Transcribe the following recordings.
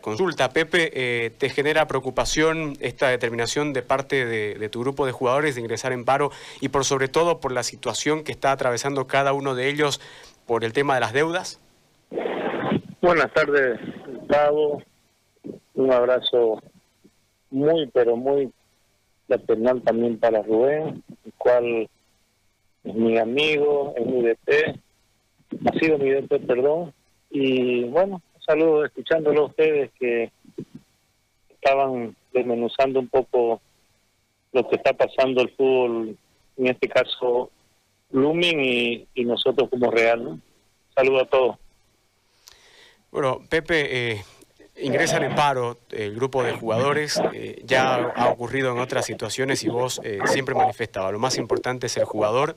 Consulta, Pepe, eh, ¿te genera preocupación esta determinación de parte de, tu grupo de jugadores de ingresar en paro y por sobre todo por la situación que está atravesando cada uno de ellos por el tema de las deudas? Buenas tardes, Gustavo. Un abrazo muy, pero muy fraternal también para Rubén, el cual es mi amigo, es mi DT, ha sido mi DT, perdón. Y bueno, saludo escuchándolo a ustedes que estaban desmenuzando un poco lo que está pasando el fútbol, en este caso Lumin y, nosotros como Real. ¿no? Saludo a todos. Bueno, Pepe, eh, ingresan en paro el grupo de jugadores, eh, ya ha ocurrido en otras situaciones y vos eh, siempre manifestaba, lo más importante es el jugador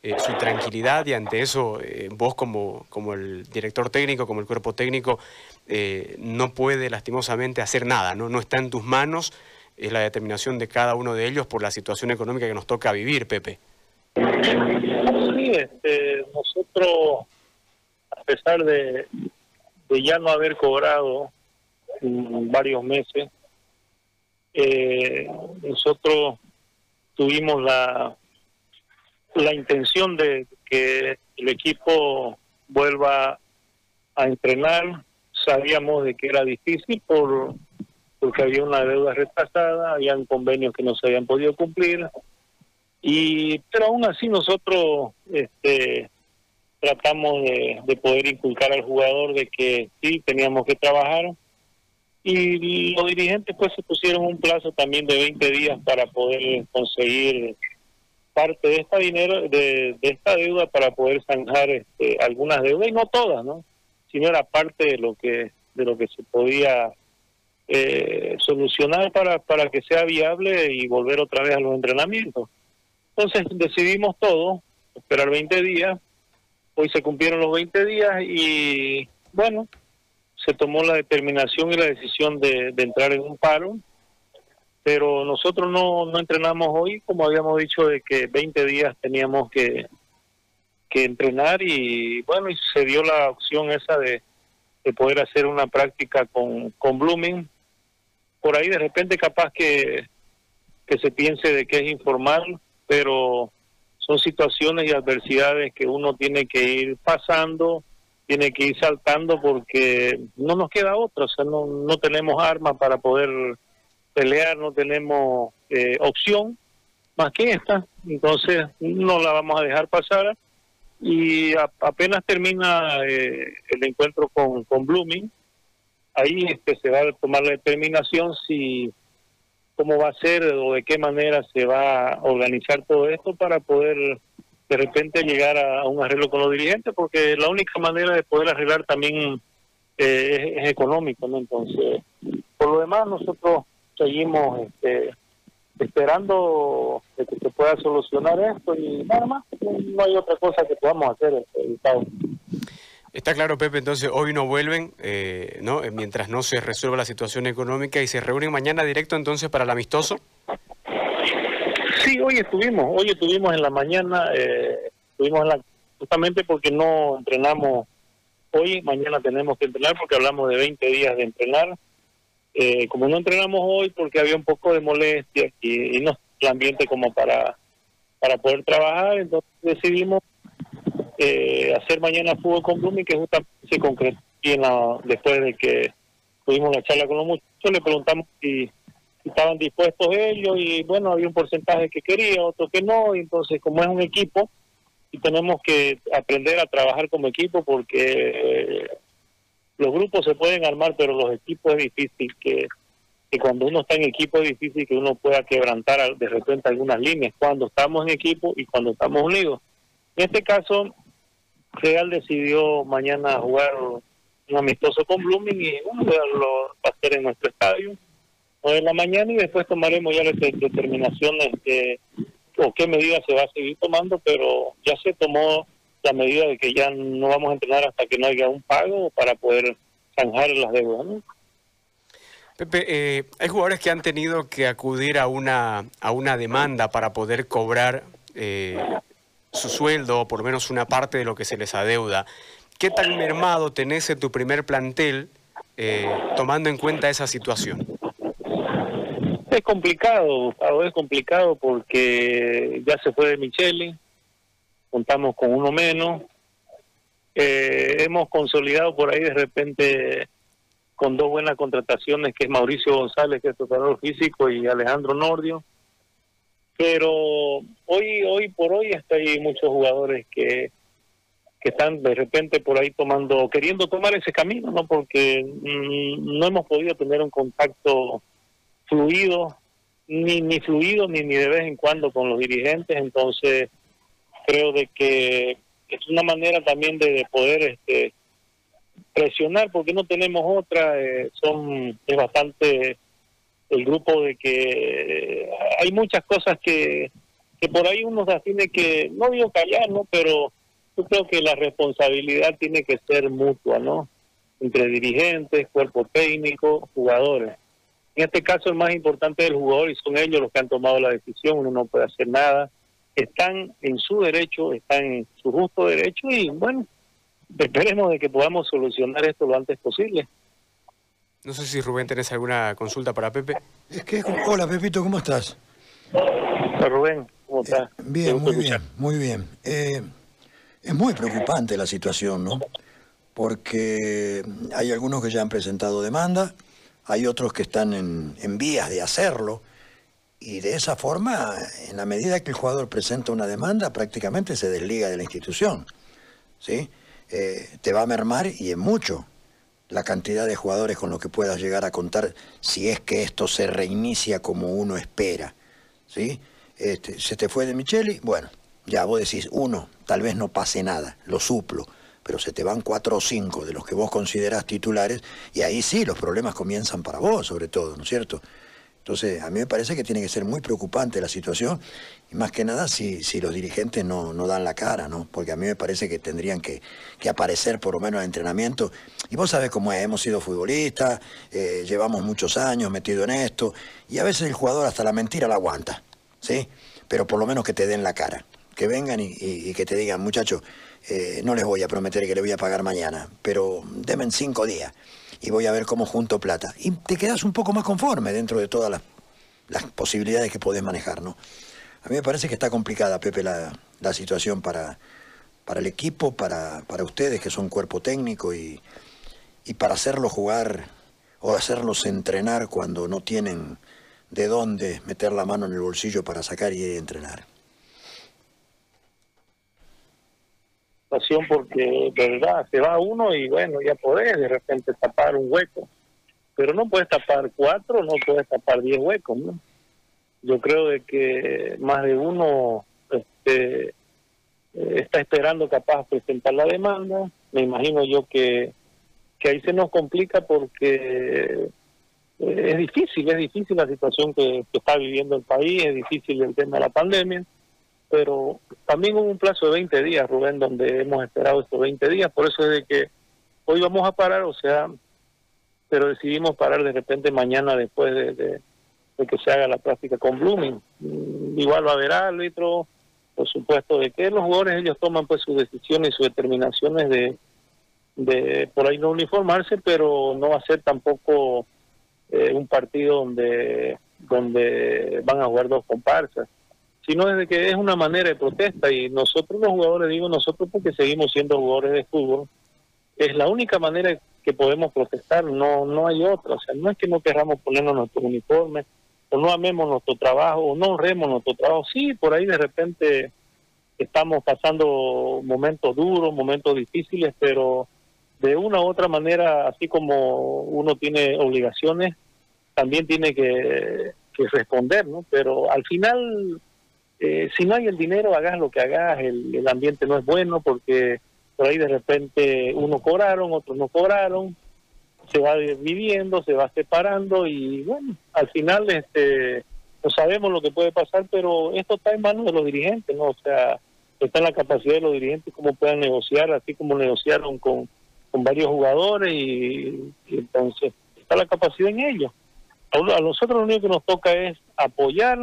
eh, su tranquilidad y ante eso eh, vos como, como el director técnico, como el cuerpo técnico, eh, no puede lastimosamente hacer nada, ¿no? no está en tus manos, es la determinación de cada uno de ellos por la situación económica que nos toca vivir, Pepe. Sí, este, nosotros, a pesar de, ya no haber cobrado varios meses, nosotros tuvimos la la intención de que el equipo vuelva a entrenar. Sabíamos de que era difícil por porque había una deuda retrasada, habían convenios que no se habían podido cumplir. Y pero aún así nosotros este tratamos de, de poder inculcar al jugador de que sí teníamos que trabajar y los dirigentes pues se pusieron un plazo también de 20 días para poder conseguir parte de esta dinero de, esta deuda para poder zanjar este, algunas deudas y no todas no sino era parte de lo que de lo que se podía eh, solucionar para para que sea viable y volver otra vez a los entrenamientos. Entonces decidimos todo esperar 20 días. Hoy se cumplieron los 20 días y bueno se tomó la determinación y la decisión de entrar en un paro pero nosotros no, no entrenamos hoy, como habíamos dicho, de que 20 días teníamos que, que entrenar y bueno, y se dio la opción esa de, de poder hacer una práctica con, con Blooming. Por ahí de repente capaz que, que se piense de que es informal, pero son situaciones y adversidades que uno tiene que ir pasando, tiene que ir saltando porque no nos queda otra, o sea, no, no tenemos armas para poder pelear, no tenemos eh, opción más que esta, entonces no la vamos a dejar pasar y apenas termina eh, el encuentro con, con Blooming, ahí este, se va a tomar la determinación si cómo va a ser o de qué manera se va a organizar todo esto para poder de repente llegar a, un arreglo con los dirigentes, porque la única manera de poder arreglar también eh, es, es, económico, ¿no? Entonces, por lo demás, nosotros seguimos este, esperando que se pueda solucionar esto y nada más, no hay otra cosa que podamos hacer. Este, Está claro, Pepe, entonces hoy no vuelven, eh, ¿no? Eh, mientras no se resuelva la situación económica y se reúnen mañana directo entonces para el amistoso. Sí, hoy estuvimos, hoy estuvimos en la mañana, eh, estuvimos en la, justamente porque no entrenamos hoy, mañana tenemos que entrenar porque hablamos de 20 días de entrenar eh, como no entrenamos hoy porque había un poco de molestia y, no el ambiente como para para poder trabajar, entonces decidimos eh, hacer mañana fútbol con Blooming, que justamente se concretó después de que tuvimos la charla con los muchachos, le preguntamos si, estaban dispuestos ellos y bueno, había un porcentaje que quería, otro que no, y entonces como es un equipo y tenemos que aprender a trabajar como equipo porque los grupos se pueden armar, pero los equipos es difícil que, cuando uno está en equipo es difícil que uno pueda quebrantar de repente algunas líneas cuando estamos en equipo y cuando estamos unidos. En este caso, Real decidió mañana jugar un amistoso con Blooming y uno lo va a hacer en nuestro estadio hoy en la mañana y después tomaremos ya las determinaciones de o qué medidas se va a seguir tomando, pero ya se tomó la medida de que ya no vamos a entrenar hasta que no haya un pago para poder zanjar las deudas. Pepe, eh, hay jugadores que han tenido que acudir a una, a una demanda para poder cobrar eh, su sueldo o por lo menos una parte de lo que se les adeuda. ¿Qué tan mermado tenés en tu primer plantel eh, tomando en cuenta esa situación? Es complicado, es complicado porque ya se fue de Micheli, contamos con uno menos, eh, hemos consolidado por ahí de repente con dos buenas contrataciones, que es Mauricio González, que es preparador físico, y Alejandro Nordio. Pero hoy, hoy por hoy hasta hay muchos jugadores que, que están de repente por ahí tomando, queriendo tomar ese camino, ¿no? Porque mm, no hemos podido tener un contacto fluido, ni, ni fluido, ni, ni de vez en cuando con los dirigentes, entonces creo de que es una manera también de, poder este, presionar porque no tenemos otra eh, son es bastante el grupo de que eh, hay muchas cosas que que por ahí uno se tiene que no digo callar no pero yo creo que la responsabilidad tiene que ser mutua no entre dirigentes cuerpo técnico jugadores. En este caso el más importante es el jugador y son ellos los que han tomado la decisión. Uno no puede hacer nada están en su derecho, están en su justo derecho y bueno, esperemos de que podamos solucionar esto lo antes posible. No sé si Rubén tenés alguna consulta para Pepe. Es que, hola Pepito, ¿cómo estás? Hola Rubén, ¿cómo estás? Eh, bien, muy bien, muy bien. Eh, es muy preocupante la situación, ¿no? Porque hay algunos que ya han presentado demanda, hay otros que están en, en vías de hacerlo. Y de esa forma, en la medida que el jugador presenta una demanda, prácticamente se desliga de la institución. ¿sí? Eh, te va a mermar y en mucho la cantidad de jugadores con los que puedas llegar a contar si es que esto se reinicia como uno espera. ¿sí? Este, se te fue de Micheli, bueno, ya vos decís, uno, tal vez no pase nada, lo suplo, pero se te van cuatro o cinco de los que vos considerás titulares y ahí sí los problemas comienzan para vos, sobre todo, ¿no es cierto? Entonces, a mí me parece que tiene que ser muy preocupante la situación, y más que nada si, si los dirigentes no, no dan la cara, ¿no? Porque a mí me parece que tendrían que, que aparecer por lo menos en entrenamiento. Y vos sabés cómo es, hemos sido futbolistas, eh, llevamos muchos años metido en esto, y a veces el jugador hasta la mentira la aguanta, ¿sí? Pero por lo menos que te den la cara, que vengan y, que te digan, muchachos, eh, no les voy a prometer que le voy a pagar mañana, pero denme cinco días y voy a ver cómo junto plata. Y te quedas un poco más conforme dentro de todas las, posibilidades que podés manejar, ¿no? A mí me parece que está complicada, Pepe, la, situación para, para el equipo, para, para ustedes que son cuerpo técnico y, y para hacerlos jugar o hacerlos entrenar cuando no tienen de dónde meter la mano en el bolsillo para sacar y entrenar. Porque de verdad se va uno y bueno, ya podés de repente tapar un hueco, pero no puedes tapar cuatro, no puedes tapar diez huecos, ¿no? Yo creo de que más de uno este, está esperando capaz presentar la demanda, me imagino yo que, que ahí se nos complica porque es difícil, es difícil la situación que está viviendo el país, es difícil el tema de la pandemia pero también hubo un plazo de 20 días, Rubén, donde hemos esperado estos 20 días, por eso es de que hoy vamos a parar, o sea, pero decidimos parar de repente mañana después de, que se haga la práctica con Blooming. Mm, igual va a haber árbitro, por supuesto, de que los jugadores ellos toman pues sus decisiones y sus determinaciones de, de por ahí no uniformarse, pero no va a ser tampoco eh, un partido donde donde van a jugar dos comparsas sino desde que es una manera de protesta. Y nosotros los jugadores, digo nosotros porque seguimos siendo jugadores de fútbol, es la única manera que podemos protestar, no no hay otra, o sea, no es que no queramos ponernos nuestro uniforme, o no amemos nuestro trabajo, o no honremos nuestro trabajo, sí, por ahí de repente estamos pasando momentos duros, momentos difíciles, pero de una u otra manera, así como uno tiene obligaciones, también tiene que, que responder, ¿no? Pero al final eh, si no hay el dinero, hagas lo que hagas, el, ambiente no es bueno porque por ahí de repente unos cobraron, otros no cobraron, se va viviendo, se va separando y bueno, al final este no sabemos lo que puede pasar, pero esto está en manos de los dirigentes, ¿no? O sea, está en la capacidad de los dirigentes cómo puedan negociar, así como negociaron con, con varios jugadores y, entonces está la capacidad en ellos. A nosotros lo único que nos toca es apoyar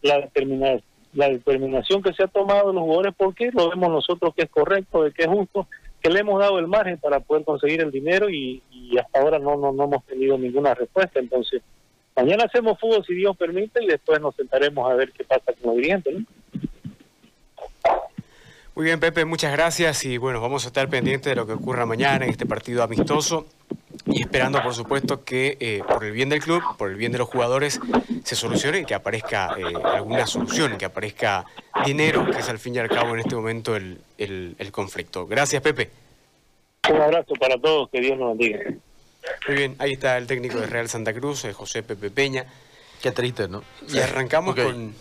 la determinación la determinación que se ha tomado los jugadores porque lo vemos nosotros que es correcto, de que es justo, que le hemos dado el margen para poder conseguir el dinero y, hasta ahora no, no, no hemos tenido ninguna respuesta. Entonces, mañana hacemos fútbol si Dios permite y después nos sentaremos a ver qué pasa con los dirigentes. Muy bien, Pepe, muchas gracias y bueno, vamos a estar pendientes de lo que ocurra mañana en este partido amistoso y esperando, por supuesto, que eh, por el bien del club, por el bien de los jugadores, se solucione y que aparezca eh, alguna solución, que aparezca dinero, que es al fin y al cabo en este momento el, el, conflicto. Gracias, Pepe. Un abrazo para todos, que Dios nos bendiga. Muy bien, ahí está el técnico de Real Santa Cruz, eh, José Pepe Peña. Qué triste, ¿no? Y arrancamos con...